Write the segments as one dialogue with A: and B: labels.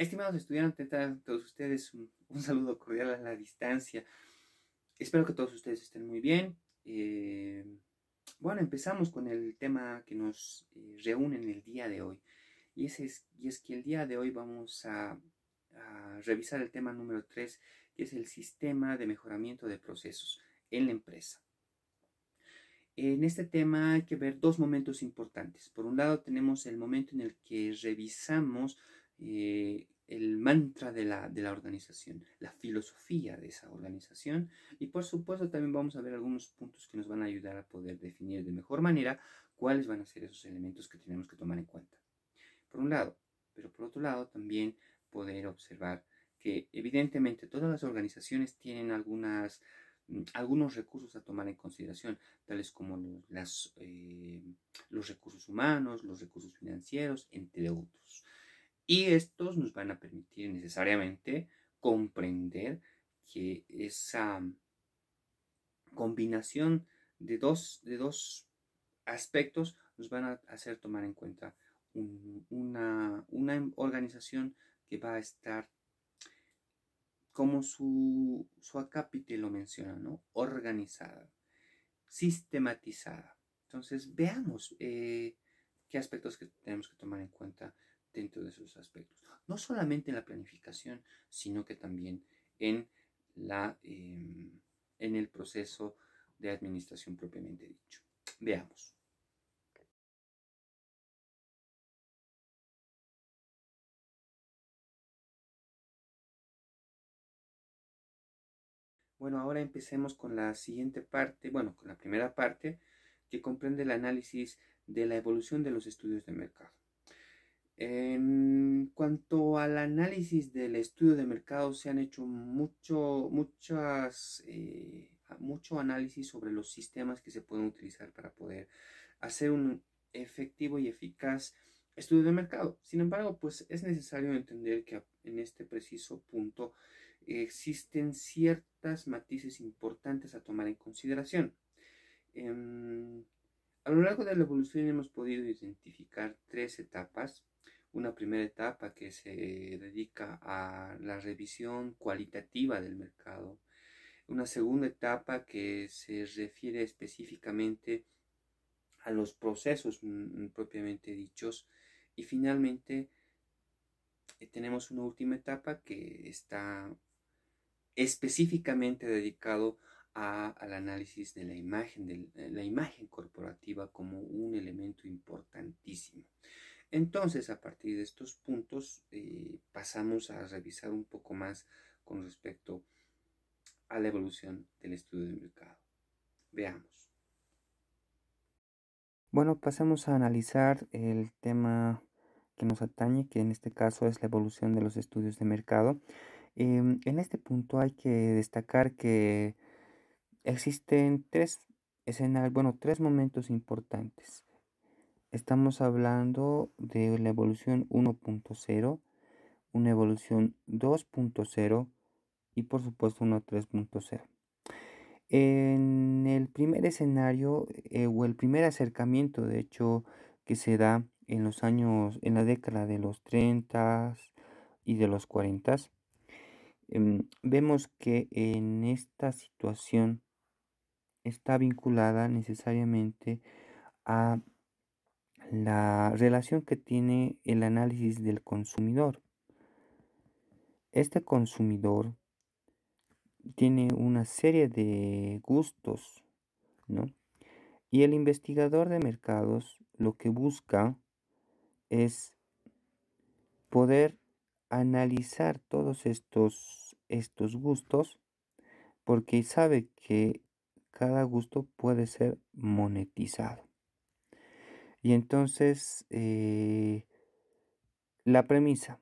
A: Estimados estudiantes, a todos ustedes un, saludo cordial a la distancia. Espero que todos ustedes estén muy bien. Eh, bueno, empezamos con el tema que nos eh, reúne en el día de hoy. Y, ese es, y es que el día de hoy vamos a, a revisar el tema número 3, que es el sistema de mejoramiento de procesos en la empresa. En este tema hay que ver dos momentos importantes. Por un lado tenemos el momento en el que revisamos eh, el mantra de la, de la, organización, la filosofía de esa organización y por supuesto también vamos a ver algunos puntos que nos van a ayudar a poder definir de mejor manera cuáles van a ser esos elementos que tenemos que tomar en cuenta. Por un lado, pero por otro lado también poder observar que evidentemente todas las organizaciones tienen algunas Mm, algunos recursos a tomar en consideración, tales como los, eh, los recursos humanos, los recursos financieros, entre otros. Y estos nos van a permitir necesariamente comprender que esa combinación de dos, de dos aspectos nos van a hacer tomar en cuenta una, una organización que va a estar como su, su acápite lo menciona, ¿no? Organizada, sistematizada. Entonces, veamos eh, qué aspectos que tenemos que tomar en cuenta dentro de esos aspectos. No solamente en la planificación, sino que también en, la, em, en el proceso de administración propiamente dicho. Veamos. Bueno, ahora empecemos con la siguiente parte, bueno, con la primera parte, que comprende el análisis de la evolución de los estudios de mercado. En cuanto al análisis del estudio de mercado, se han hecho mucho, muchas, eh, mucho análisis sobre los sistemas que se pueden utilizar para poder hacer un efectivo y eficaz estudio de mercado. Sin embargo, pues es necesario entender que en este preciso punto existen ciertas matices importantes a tomar en consideración. Em, a lo largo de la evolución hemos podido identificar tres etapas. Una primera etapa que se dedica a la revisión cualitativa del mercado. Una segunda etapa que se refiere específicamente a los procesos mm, propiamente dichos. Y finalmente eh, tenemos una última etapa que está específicamente dedicado al análisis de la imagen, de la imagen corporativa como un elemento importantísimo. Entonces, a partir de estos puntos, eh, pasamos a revisar un poco más con respecto a la evolución del estudio de mercado. Veamos. Bueno, pasamos a analizar el tema que nos atañe, que en este caso es la evolución de los estudios de mercado. Em, en este punto hay que destacar que existen tres escenarios, bueno, tres momentos importantes. Estamos hablando de la evolución 1.0, una evolución 2.0 y por supuesto una 3.0. En el primer escenario eh, o el primer acercamiento, de hecho, que se da en los años, en la década de los 30 y de los 40, Em, vemos que en esta situación está vinculada necesariamente a la relación que tiene el análisis del consumidor. Este consumidor tiene una serie de gustos, ¿no? Y el investigador de mercados lo que busca es poder analizar todos estos, estos gustos porque sabe que cada gusto puede ser monetizado. Y entonces eh, la premisa,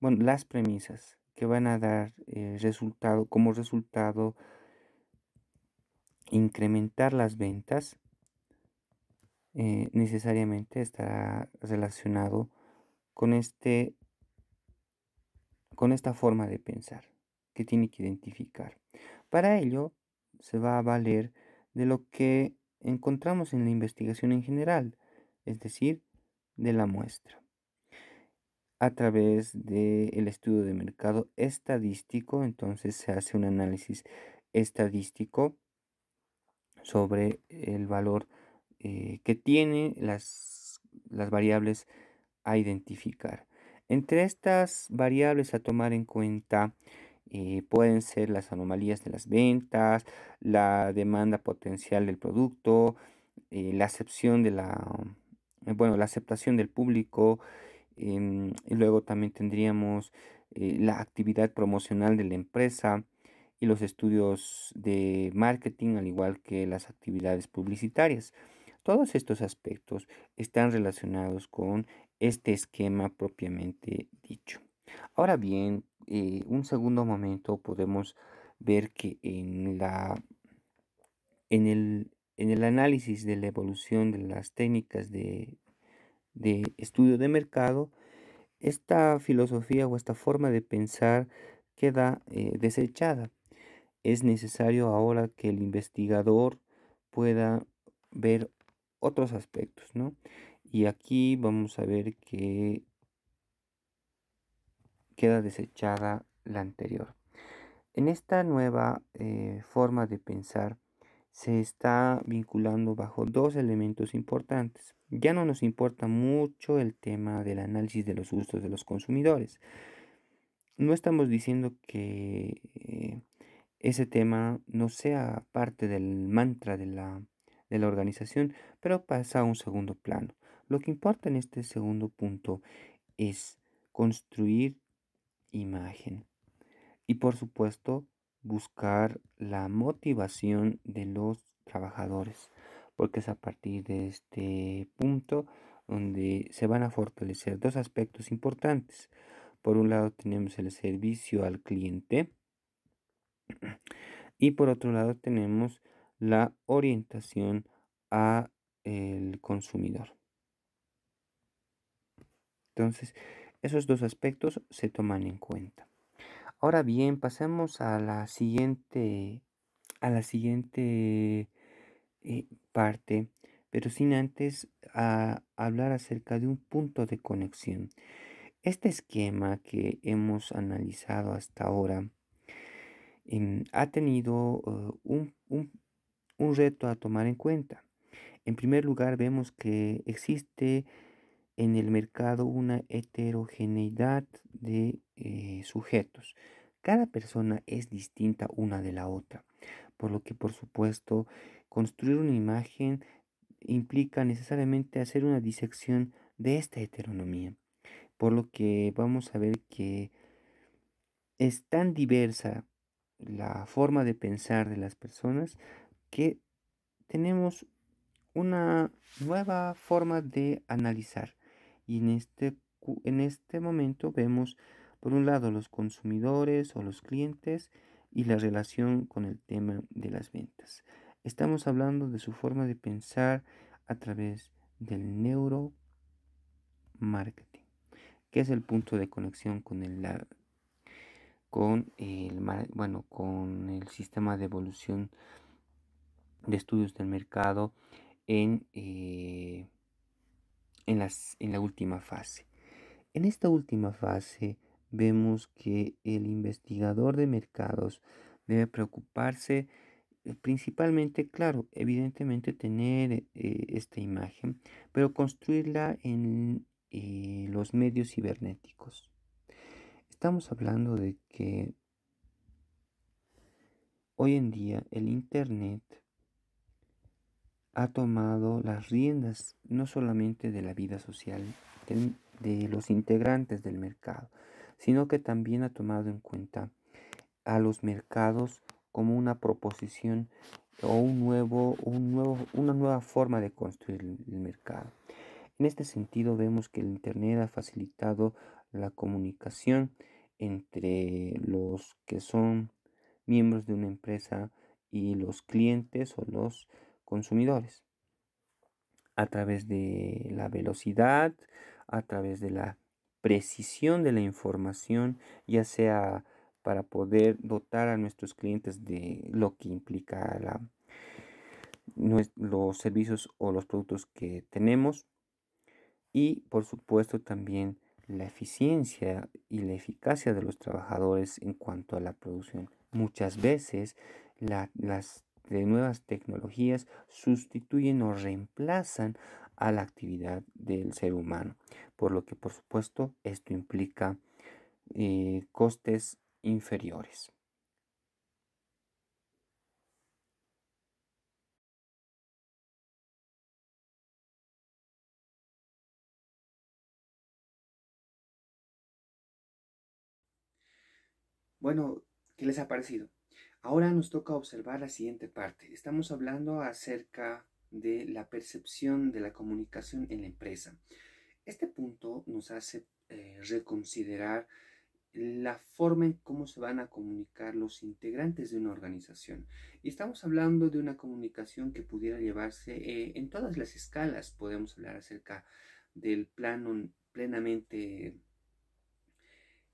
A: bueno, las premisas que van a dar eh, resultado, como resultado incrementar las ventas, eh, necesariamente estará relacionado con este con esta forma de pensar que tiene que identificar. Para ello se va a valer de lo que encontramos en la investigación en general, es decir, de la muestra. a través del estudio de mercado estadístico. Entonces se hace un análisis estadístico sobre el valor eh, que tiene las, las variables a identificar. Entre estas variables a tomar en cuenta eh, pueden ser las anomalías de las ventas, la demanda potencial del producto, eh, la acepción de la, bueno, la aceptación del público, em, y luego también tendríamos la actividad promocional de la empresa y los estudios de marketing, al igual que las actividades publicitarias. Todos estos aspectos están relacionados con este esquema propiamente dicho. Ahora bien, eh, un segundo momento podemos ver que en, la, en, el, en el análisis de la evolución de las técnicas de, estudio de mercado, esta filosofía o esta forma de pensar queda eh, desechada. Es necesario ahora que el investigador pueda ver otros aspectos, ¿no? Y aquí vamos a ver que queda desechada la anterior. En esta nueva eh, forma de pensar se está vinculando bajo dos elementos importantes. Ya no nos importa mucho el tema del análisis de los gustos de los consumidores. No estamos diciendo que eh, ese tema no sea parte del mantra de la, de la organización, pero pasa a un segundo plano. Lo que importa en este segundo punto es construir imagen. Y por supuesto, buscar la motivación de los trabajadores, porque es a partir de este punto donde se van a fortalecer dos aspectos importantes. Por un lado tenemos el servicio al cliente y por otro lado tenemos la orientación a el consumidor. Entonces, esos dos aspectos se toman en cuenta. Ahora bien, pasemos a la siguiente, a la siguiente eh, parte, pero sin antes a hablar acerca de un punto de conexión. Este esquema que hemos analizado hasta ahora em, ha tenido uh, un, un reto a tomar en cuenta. En primer lugar, vemos que existe en el mercado una heterogeneidad de eh, sujetos. Cada persona es distinta una de la otra, por lo que por supuesto construir una imagen implica necesariamente hacer una disección de esta heteronomía, por lo que vamos a ver que es tan diversa la forma de pensar de las personas que tenemos una nueva forma de analizar y en este, en este momento vemos, por un lado, los consumidores o los clientes y la relación con el tema de las ventas. Estamos hablando de su forma de pensar a través del neuromarketing, que es el punto de conexión con el, con el, bueno, con el sistema de evolución de estudios del mercado en eh, en, las, en la última fase. En esta última fase vemos que el investigador de mercados debe preocuparse eh, principalmente, claro, evidentemente tener eh, esta imagen, pero construirla en eh, los medios cibernéticos. Estamos hablando de que hoy en día el Internet ha tomado las riendas no solamente de la vida social de, los integrantes del mercado, sino que también ha tomado en cuenta a los mercados como una proposición o un nuevo, un nuevo, una nueva forma de construir el mercado. En este sentido vemos que el Internet ha facilitado la comunicación entre los que son miembros de una empresa y los clientes o los consumidores a través de la velocidad, a través de la precisión de la información, ya sea para poder dotar a nuestros clientes de lo que implica los servicios o los productos que tenemos y por supuesto también la eficiencia y la eficacia de los trabajadores en cuanto a la producción. Muchas veces las nuevas tecnologías sustituyen o reemplazan a la actividad del ser humano, por lo que por supuesto esto implica eh, costes inferiores.
B: Bueno, ¿qué les ha parecido? Ahora nos toca observar la siguiente parte. Estamos hablando acerca de la percepción de la comunicación en la empresa. Este punto nos hace eh, reconsiderar la forma en cómo se van a comunicar los integrantes de una organización. Y estamos hablando de una comunicación que pudiera llevarse eh, en todas las escalas. Podemos hablar acerca del plano plenamente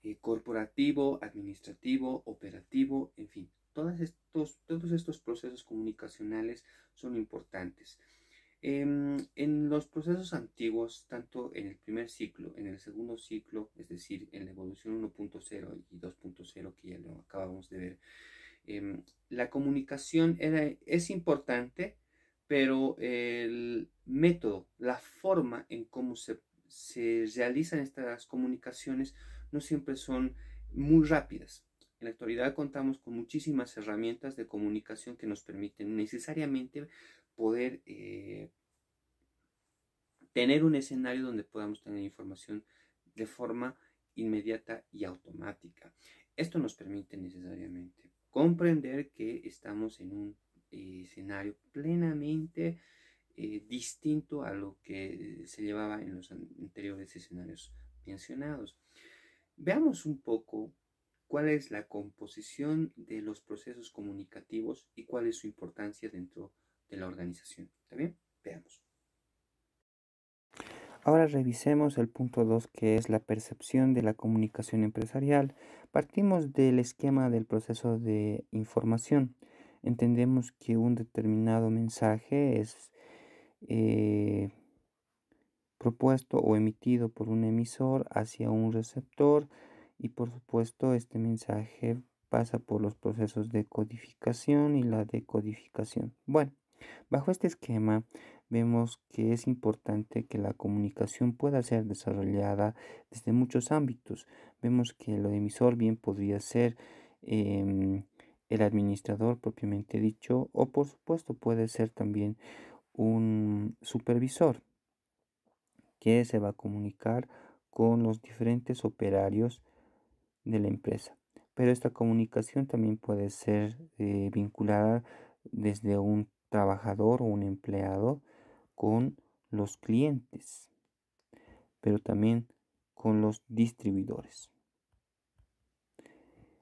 B: eh, corporativo, administrativo, operativo, en fin, todos estos, todos estos procesos comunicacionales son importantes. Em, en los procesos antiguos, tanto en el primer ciclo, en el segundo ciclo, es decir, en la evolución 1.0 y 2.0 que ya lo acabamos de ver, em, la comunicación es importante, pero el método, la forma en cómo se, se realizan estas comunicaciones no siempre son muy rápidas. En la actualidad contamos con muchísimas herramientas de comunicación que nos permiten necesariamente poder eh, tener un escenario donde podamos tener información de forma inmediata y automática. Esto nos permite necesariamente comprender que estamos en un eh, escenario plenamente eh, distinto a lo que se llevaba en los anteriores escenarios mencionados. Veamos un poco cuál es la composición de los procesos comunicativos y cuál es su importancia dentro de la organización. ¿Está bien? Veamos.
A: Ahora revisemos el punto 2 que es la percepción de la comunicación empresarial. Partimos del esquema del proceso de información. Entendemos que un determinado mensaje es eh, propuesto o emitido por un emisor hacia un receptor y por supuesto este mensaje pasa por los procesos de codificación y la decodificación. Bueno, bajo este esquema vemos que es importante que la comunicación pueda ser desarrollada desde muchos ámbitos. Vemos que el emisor bien podría ser em, el administrador propiamente dicho o por supuesto puede ser también un supervisor que se va a comunicar con los diferentes operarios de la empresa. Pero esta comunicación también puede ser eh, vinculada desde un trabajador o un empleado con los clientes, pero también con los distribuidores.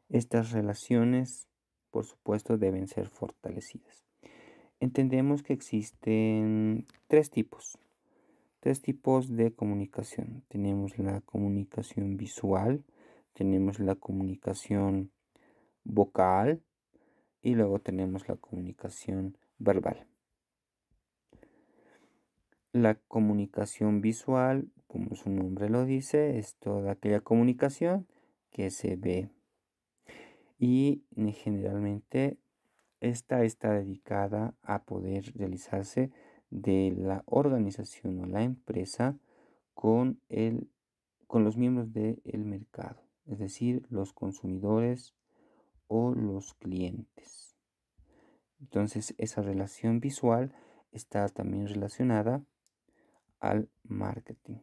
A: Estas relaciones, por supuesto, deben ser fortalecidas. Entendemos que existen tres tipos tres tipos de comunicación. Tenemos la comunicación visual, tenemos la comunicación vocal y luego tenemos la comunicación verbal. La comunicación visual, como su nombre lo dice, es toda aquella comunicación que se ve. Y generalmente esta está dedicada a poder realizarse de la organización o la empresa con, el, con los miembros del mercado, es decir, los consumidores o los clientes. Entonces, esa relación visual está también relacionada al marketing.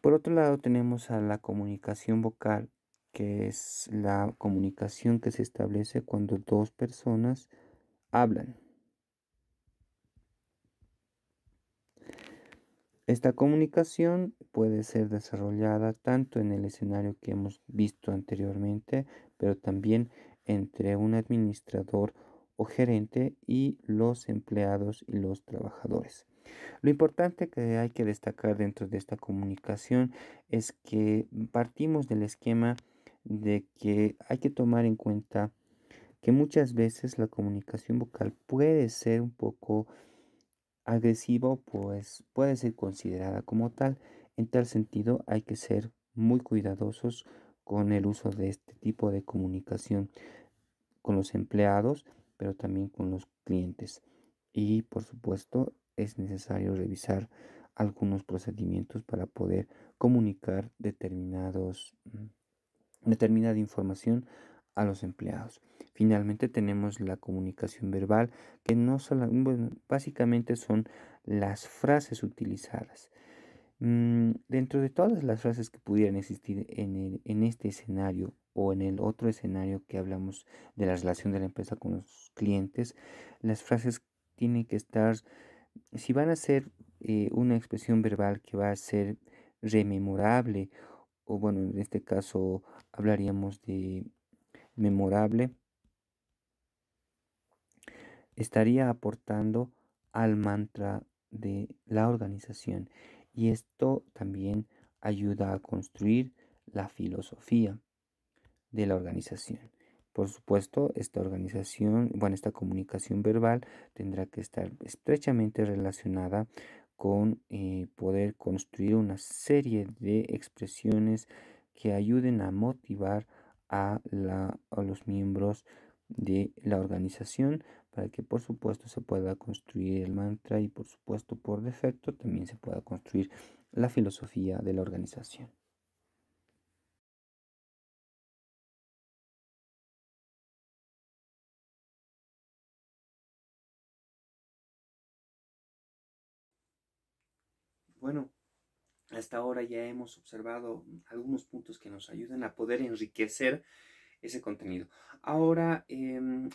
A: Por otro lado, tenemos a la comunicación vocal, que es la comunicación que se establece cuando dos personas hablan. Esta comunicación puede ser desarrollada tanto en el escenario que hemos visto anteriormente, pero también entre un administrador o gerente y los empleados y los trabajadores. Lo importante que hay que destacar dentro de esta comunicación es que partimos del esquema de que hay que tomar en cuenta que muchas veces la comunicación vocal puede ser un poco agresivo, pues puede ser considerada como tal. En tal sentido, hay que ser muy cuidadosos con el uso de este tipo de comunicación con los empleados, pero también con los clientes. Y por supuesto, es necesario revisar algunos procedimientos para poder comunicar determinados, mm, determinada información a los empleados. Finalmente tenemos la comunicación verbal, que no solo, básicamente son las frases utilizadas. Mm, dentro de todas las frases que pudieran existir en, en este escenario o en el otro escenario que hablamos de la relación de la empresa con los clientes, las frases tienen que estar, si van a ser eh, una expresión verbal que va a ser rememorable, o bueno, en este caso hablaríamos de memorable, estaría aportando al mantra de la organización y esto también ayuda a construir la filosofía de la organización. Por supuesto, esta organización, bueno, esta comunicación verbal tendrá que estar estrechamente relacionada con eh, poder construir una serie de expresiones que ayuden a motivar a, la, los miembros de la organización para que por supuesto se pueda construir el mantra y por supuesto por defecto también se pueda construir la filosofía de la organización.
B: Hasta ahora ya hemos observado algunos puntos que nos ayudan a poder enriquecer ese contenido. Ahora, em,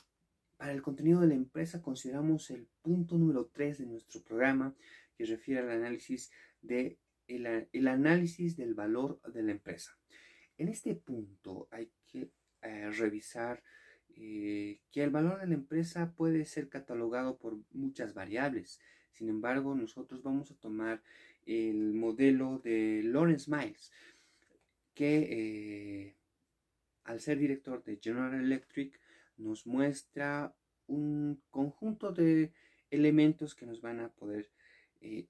B: para el contenido de la empresa consideramos el punto número 3 de nuestro programa que refiere al análisis de el, análisis del valor de la empresa. En este punto hay que eh, revisar eh, que el valor de la empresa puede ser catalogado por muchas variables. Sin embargo, nosotros vamos a tomar el modelo de Lawrence Miles, que eh, al ser director de General Electric nos muestra un conjunto de elementos que nos van a poder eh,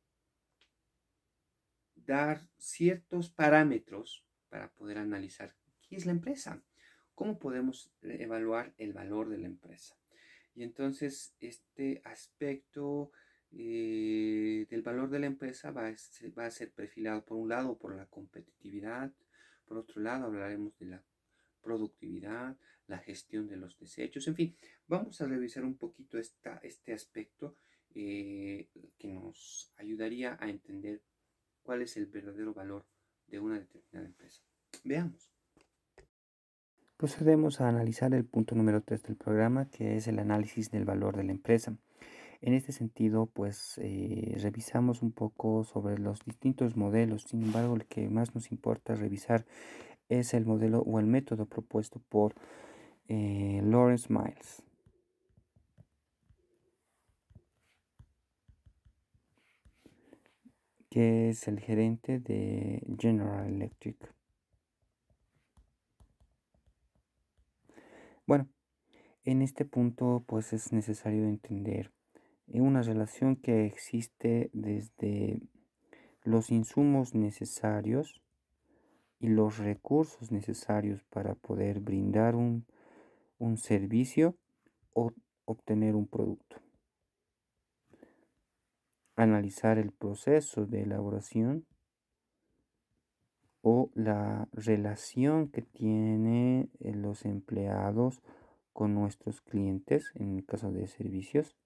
B: dar ciertos parámetros para poder analizar qué es la empresa, cómo podemos evaluar el valor de la empresa. Y entonces este aspecto eh, del valor de la empresa va a, ser perfilado por un lado por la competitividad, por otro lado hablaremos de la productividad, la gestión de los desechos, en fin, vamos a revisar un poquito esta, este aspecto eh, que nos ayudaría a entender cuál es el verdadero valor de una determinada empresa. Veamos.
A: Procedemos a analizar el punto número 3 del programa, que es el análisis del valor de la empresa. En este sentido, pues eh, revisamos un poco sobre los distintos modelos. Sin embargo, el que más nos importa revisar es el modelo o el método propuesto por eh, Lawrence Miles. que es el gerente de General Electric. Bueno, en este punto pues es necesario entender una relación que existe desde los insumos necesarios y los recursos necesarios para poder brindar un, servicio o obtener un producto. Analizar el proceso de elaboración o la relación que tienen eh, los empleados con nuestros clientes en el caso de servicios.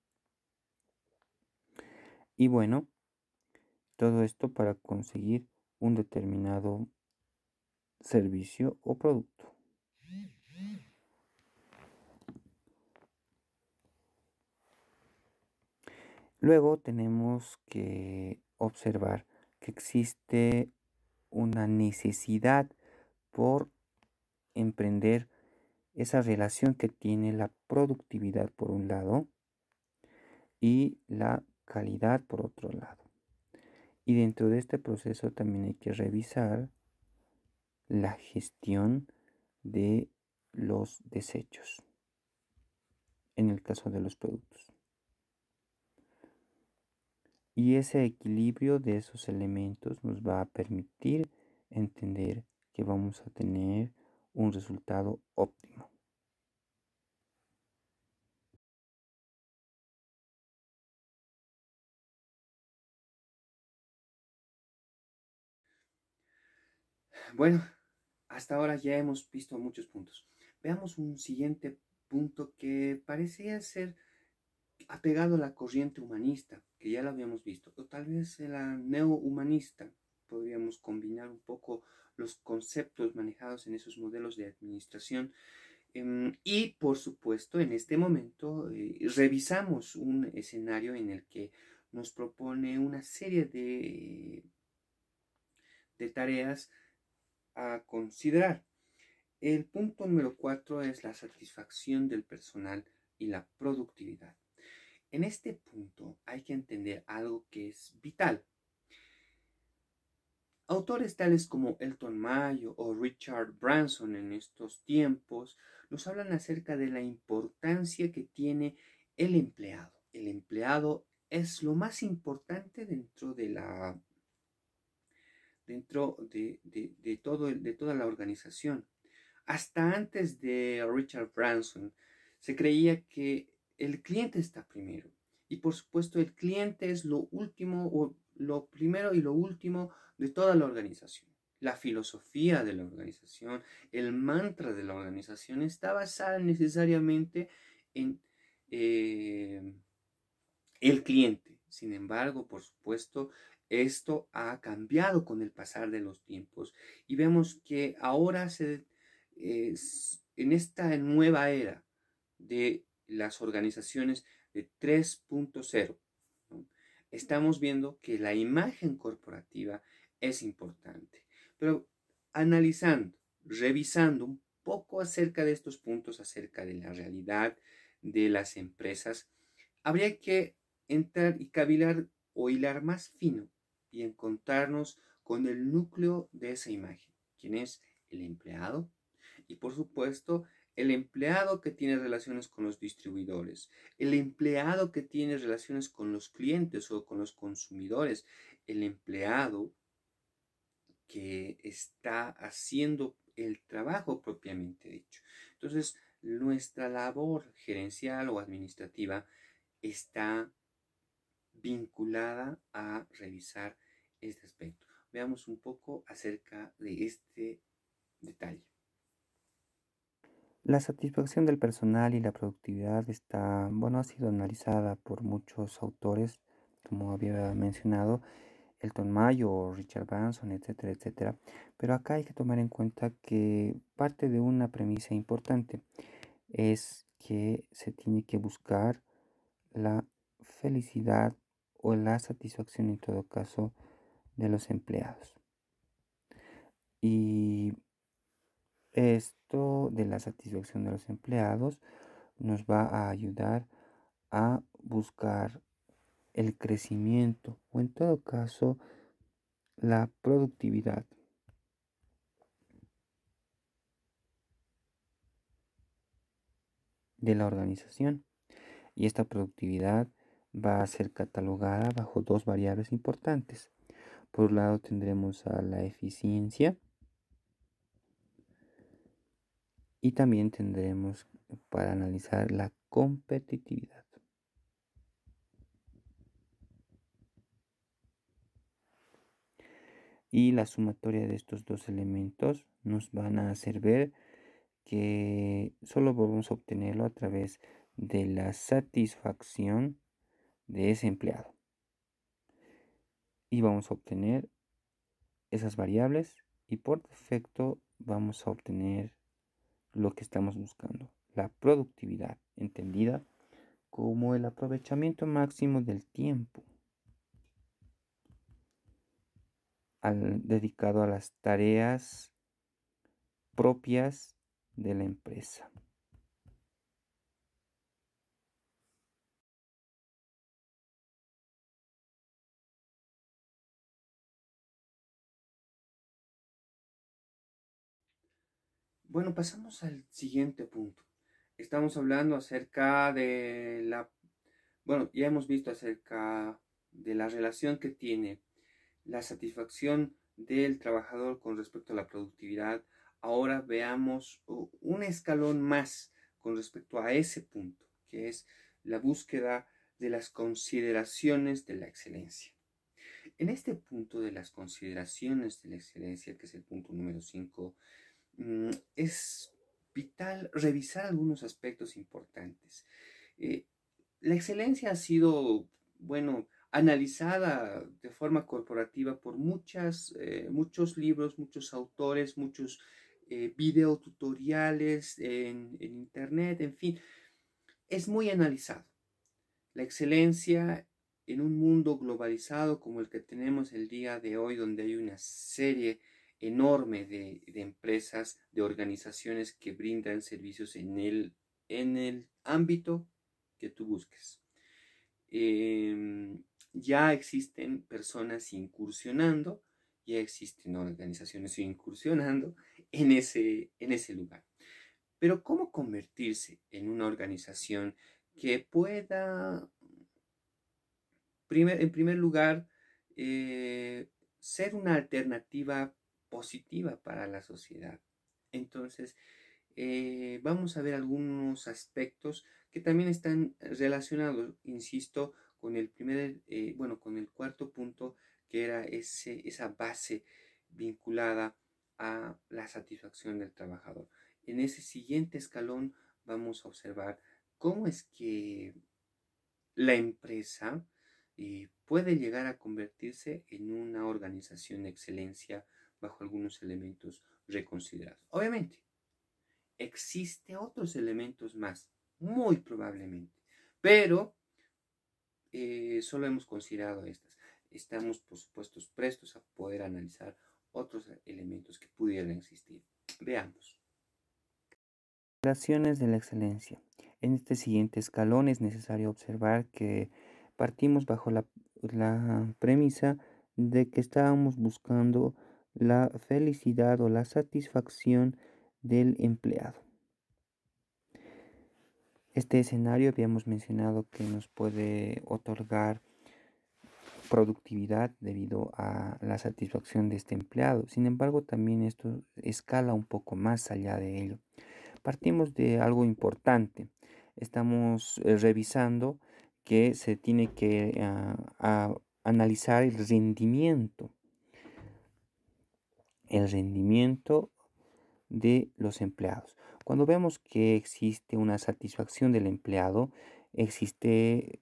A: Y bueno, todo esto para conseguir un determinado servicio o producto. Luego tenemos que observar que existe una necesidad por emprender esa relación que tiene la productividad por un lado y la calidad por otro lado. Y dentro de este proceso también hay que revisar la gestión de los desechos en el caso de los productos. Y ese equilibrio de esos elementos nos va a permitir entender que vamos a tener un resultado óptimo.
B: Bueno, hasta ahora ya hemos visto muchos puntos. Veamos un siguiente punto que parecía ser apegado a la corriente humanista, que ya lo habíamos visto, o tal vez la neohumanista. Podríamos combinar un poco los conceptos manejados en esos modelos de administración. Em, y por supuesto, en este momento eh, revisamos un escenario en el que nos propone una serie de, de tareas a considerar. El punto número cuatro es la satisfacción del personal y la productividad. En este punto hay que entender algo que es vital. Autores tales como Elton Mayo o Richard Branson en estos tiempos nos hablan acerca de la importancia que tiene el empleado. El empleado es lo más importante dentro de la dentro de, todo de toda la organización. Hasta antes de Richard Branson se creía que el cliente está primero. Y por supuesto el cliente es lo último o lo primero y lo último de toda la organización. La filosofía de la organización, el mantra de la organización está basada necesariamente en eh, el cliente. Sin embargo, por supuesto, esto ha cambiado con el pasar de los tiempos y vemos que ahora en esta nueva era de las organizaciones de 3.0, estamos viendo que la imagen corporativa es importante. Pero analizando, revisando un poco acerca de estos puntos, acerca de la realidad de las empresas, habría que entrar y cavilar o hilar más fino y encontrarnos con el núcleo de esa imagen, quien es el empleado. Y por supuesto el empleado que tiene relaciones con los distribuidores, el empleado que tiene relaciones con los clientes o con los consumidores, el empleado que está haciendo el trabajo propiamente dicho. Entonces, nuestra labor gerencial o administrativa está vinculada a revisar este aspecto. Veamos un poco acerca de este detalle.
A: La satisfacción del personal y la productividad está, bueno, ha sido analizada por muchos autores, como había mencionado, Elton Mayo, Richard Branson, etcétera, etcétera. Pero acá hay que tomar en cuenta que parte de una premisa importante es que se tiene que buscar la felicidad o la satisfacción en todo caso de los empleados. Y esto de la satisfacción de los empleados nos va a ayudar a buscar el crecimiento o en todo caso la productividad. de la organización y esta productividad va a ser catalogada bajo dos variables importantes por un lado tendremos a la eficiencia y también tendremos para analizar la competitividad. Y la sumatoria de estos dos elementos nos van a hacer ver que solo podemos obtenerlo a través de la satisfacción de ese empleado y vamos a obtener esas variables y por defecto vamos a obtener lo que estamos buscando, la productividad, entendida como el aprovechamiento máximo del tiempo dedicado a las tareas propias de la empresa.
B: Bueno, pasamos al siguiente punto. Estamos hablando acerca de la... Bueno, ya hemos visto acerca de la relación que tiene la satisfacción del trabajador con respecto a la productividad, ahora veamos un escalón más con respecto a ese punto, que es la búsqueda de las consideraciones de la excelencia. En este punto de las consideraciones de la excelencia, que es el punto número 5, mm, es vital revisar algunos aspectos importantes. Eh, la excelencia ha sido, bueno, analizada de forma corporativa por muchas, eh, muchos libros, muchos autores, muchos eh, videotutoriales en, internet, en fin, es muy analizado. La excelencia en un mundo globalizado como el que tenemos el día de hoy, donde hay una serie enorme de, empresas, de organizaciones que brindan servicios en el, en el ámbito que tú busques. Em, ya existen personas incursionando, ya existen organizaciones incursionando en ese, en ese lugar. Pero ¿cómo convertirse en una organización que pueda en primer lugar, eh, ser una alternativa positiva para la sociedad. Entonces, eh, vamos a ver algunos aspectos que también están relacionados, insisto, con el primer, eh, bueno, con el cuarto punto, que era ese, esa base vinculada a la satisfacción del trabajador. En ese siguiente escalón vamos a observar cómo es que la empresa y puede llegar a convertirse en una organización de excelencia bajo algunos elementos reconsiderados. Obviamente, existe otros elementos más, muy probablemente, pero eh, solo hemos considerado estas. Estamos, por supuesto, prestos a poder analizar otros elementos que pudieran existir. Veamos.
A: Relaciones de la excelencia. En este siguiente escalón es necesario observar que partimos bajo la, premisa de que estábamos buscando la felicidad o la satisfacción del empleado. Este escenario habíamos mencionado que nos puede otorgar productividad debido a la satisfacción de este empleado. Sin embargo, también esto escala un poco más allá de ello. Partimos de algo importante. Estamos eh, revisando que se tiene que ah, analizar el rendimiento. El rendimiento de los empleados. Cuando vemos que existe una satisfacción del empleado, existe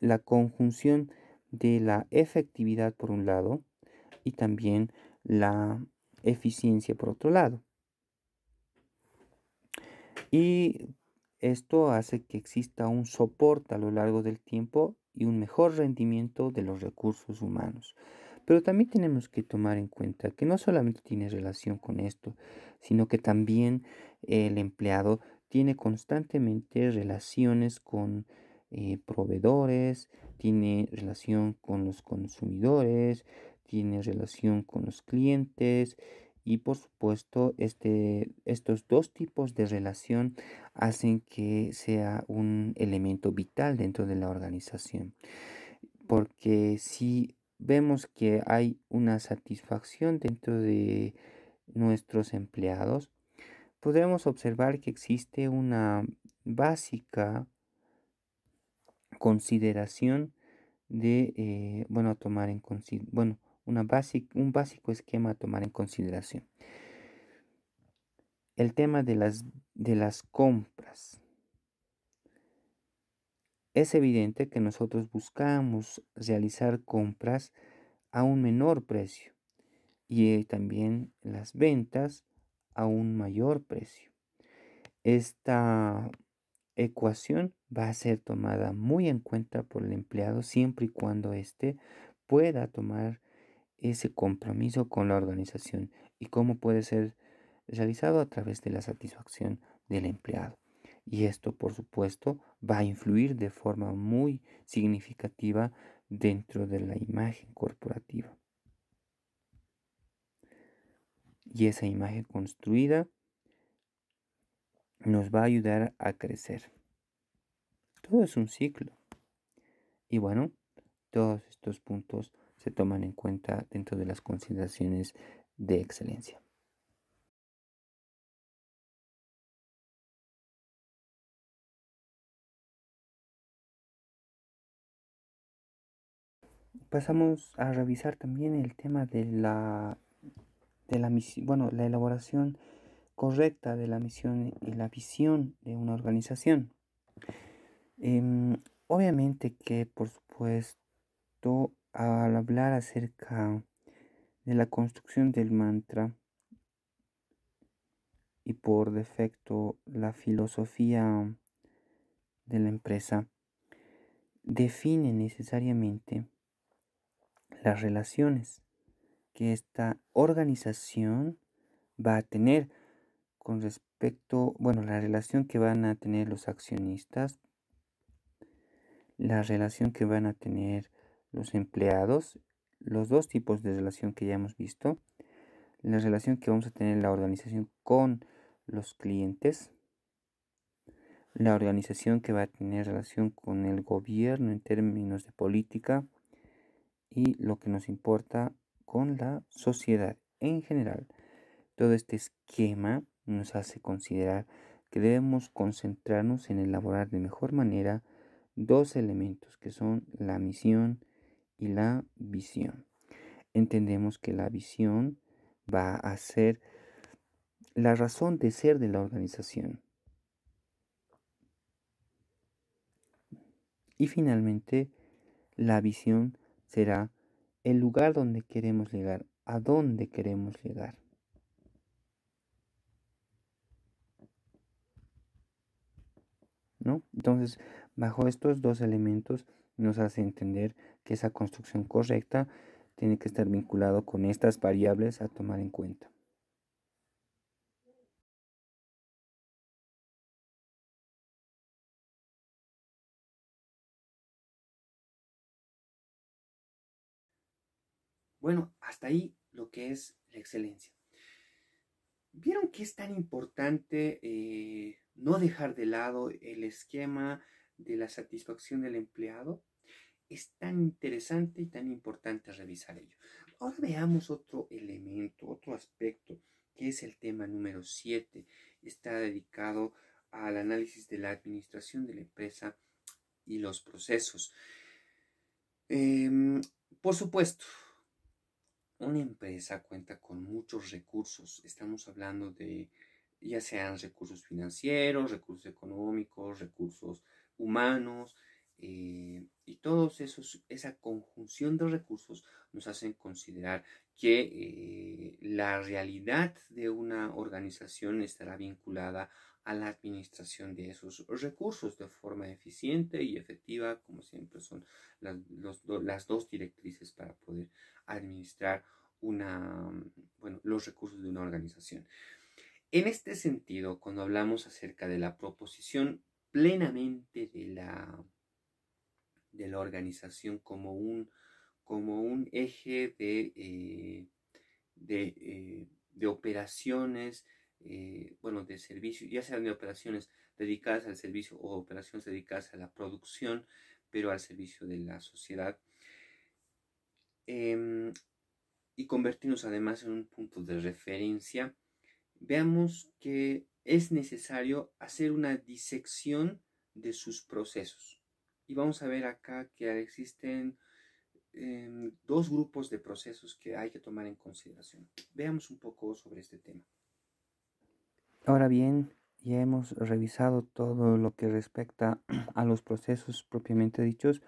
A: la conjunción de la efectividad por un lado y también la eficiencia por otro lado. Y esto hace que exista un soporte a lo largo del tiempo y un mejor rendimiento de los recursos humanos. Pero también tenemos que tomar en cuenta que no solamente tiene relación con esto, sino que también el empleado tiene constantemente relaciones con eh, proveedores, tiene relación con los consumidores, tiene relación con los clientes y por supuesto, este, estos dos tipos de relación hacen que sea un elemento vital dentro de la organización. Porque si vemos que hay una satisfacción dentro de nuestros empleados, podremos observar que existe una básica consideración de, eh, bueno, tomar en bueno, una un básico esquema a tomar en consideración. El tema de las, de las compras. Es evidente que nosotros buscamos realizar compras a un menor precio y eh, también las ventas a un mayor precio. Esta ecuación va a ser tomada muy en cuenta por el empleado siempre y cuando éste pueda tomar ese compromiso con la organización y cómo puede ser realizado a través de la satisfacción del empleado. Y esto, por supuesto, va a influir de forma muy significativa dentro de la imagen corporativa. Y esa imagen construida nos va a ayudar a crecer. Todo es un ciclo. Y bueno, todos estos puntos se toman en cuenta dentro de las consideraciones de excelencia. Pasamos a revisar también el tema de la, de la bueno, la elaboración correcta de la misión y la visión de una organización. Em, obviamente que, por supuesto, al hablar acerca de la construcción del mantra y por defecto la filosofía de la empresa, define necesariamente las relaciones que esta organización va a tener con respecto, bueno, la relación que van a tener los accionistas, la relación que van a tener los empleados, los dos tipos de relación que ya hemos visto, la relación que vamos a tener la organización con los clientes, la organización que va a tener relación con el gobierno en términos de política y lo que nos importa con la sociedad en general. Todo este esquema nos hace considerar que debemos concentrarnos en elaborar de mejor manera dos elementos que son la misión y la visión. Entendemos que la visión va a ser la razón de ser de la organización. Y finalmente, la visión será el lugar donde queremos llegar, a dónde queremos llegar. ¿No? Entonces, bajo estos dos elementos nos hace entender que esa construcción correcta tiene que estar vinculado con estas variables a tomar en cuenta.
B: Bueno, hasta ahí lo que es la excelencia. ¿Vieron que es tan importante eh, no dejar de lado el esquema de la satisfacción del empleado? Es tan interesante y tan importante revisar ello. Ahora veamos otro elemento, otro aspecto, que es el tema número 7. Está dedicado al análisis de la administración de la empresa y los procesos. Em, por supuesto, una empresa cuenta con muchos recursos. Estamos hablando de ya sean recursos financieros, recursos económicos, recursos humanos, eh, y todos esos, esa conjunción de recursos nos hacen considerar que eh, la realidad de una organización estará vinculada a la administración de esos recursos de forma eficiente y efectiva, como siempre son las, las dos directrices para poder administrar una, bueno, los recursos de una organización. En este sentido, cuando hablamos acerca de la proposición plenamente de la, de la organización como un, como un eje de, eh, eh, de, operaciones, eh, bueno, de servicio, ya sean de operaciones dedicadas al servicio o operaciones dedicadas a la producción, pero al servicio de la sociedad. Em, y convertirnos además en un punto de referencia, veamos que es necesario hacer una disección de sus procesos. Y vamos a ver acá que existen em, dos grupos de procesos que hay que tomar en consideración. Veamos un poco sobre este tema.
A: Ahora bien, ya hemos revisado todo lo que respecta a los procesos propiamente dichos.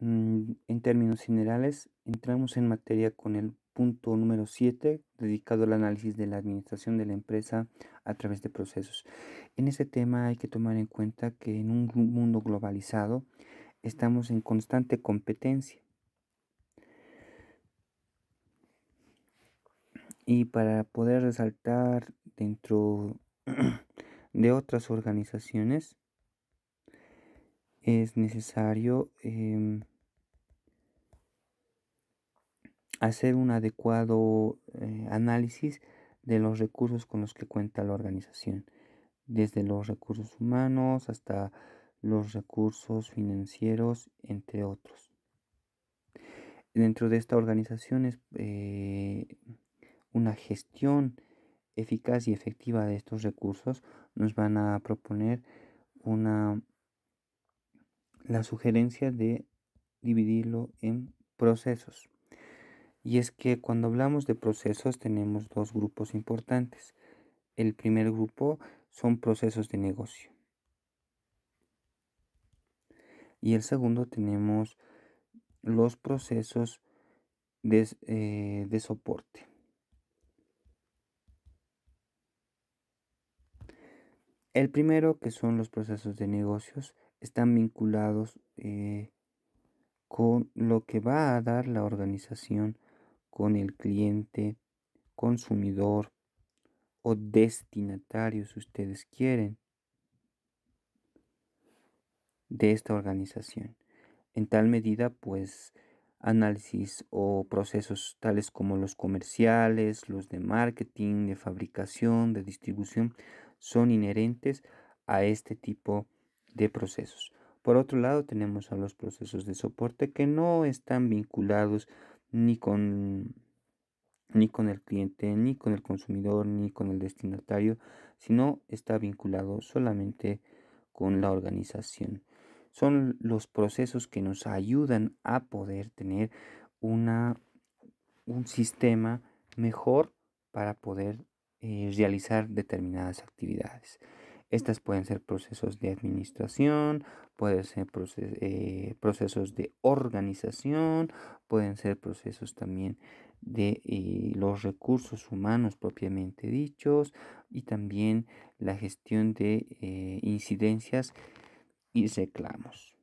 A: Mm, en términos generales, entramos en materia con el punto número 7, dedicado al análisis de la administración de la empresa a través de procesos. En este tema hay que tomar en cuenta que en un mundo globalizado estamos en constante competencia. Y para poder resaltar dentro de otras organizaciones, es necesario em, hacer un adecuado eh, análisis de los recursos con los que cuenta la organización, desde los recursos humanos hasta los recursos financieros, entre otros. Dentro de esta organización es eh, una gestión eficaz y efectiva de estos recursos. Nos van a proponer una la sugerencia de dividirlo en procesos. Y es que cuando hablamos de procesos tenemos dos grupos importantes. El primer grupo son procesos de negocio. Y el segundo tenemos los procesos de, eh, de soporte. El primero, que son los procesos de negocios, están vinculados eh, con lo que va a dar la organización con el cliente, consumidor o destinatario, si ustedes quieren, de esta organización. En tal medida, pues, análisis o procesos tales como los comerciales, los de marketing, de fabricación, de distribución, son inherentes a este tipo de procesos. Por otro lado, tenemos a los procesos de soporte que no están vinculados ni con, ni con el cliente, ni con el consumidor, ni con el destinatario, sino está vinculado solamente con la organización. Son los procesos que nos ayudan a poder tener una, un sistema mejor para poder eh, realizar determinadas actividades. Estas pueden ser procesos de administración, pueden ser eh, procesos de organización, pueden ser procesos también de eh, los recursos humanos propiamente dichos y también la gestión de eh, incidencias y reclamos.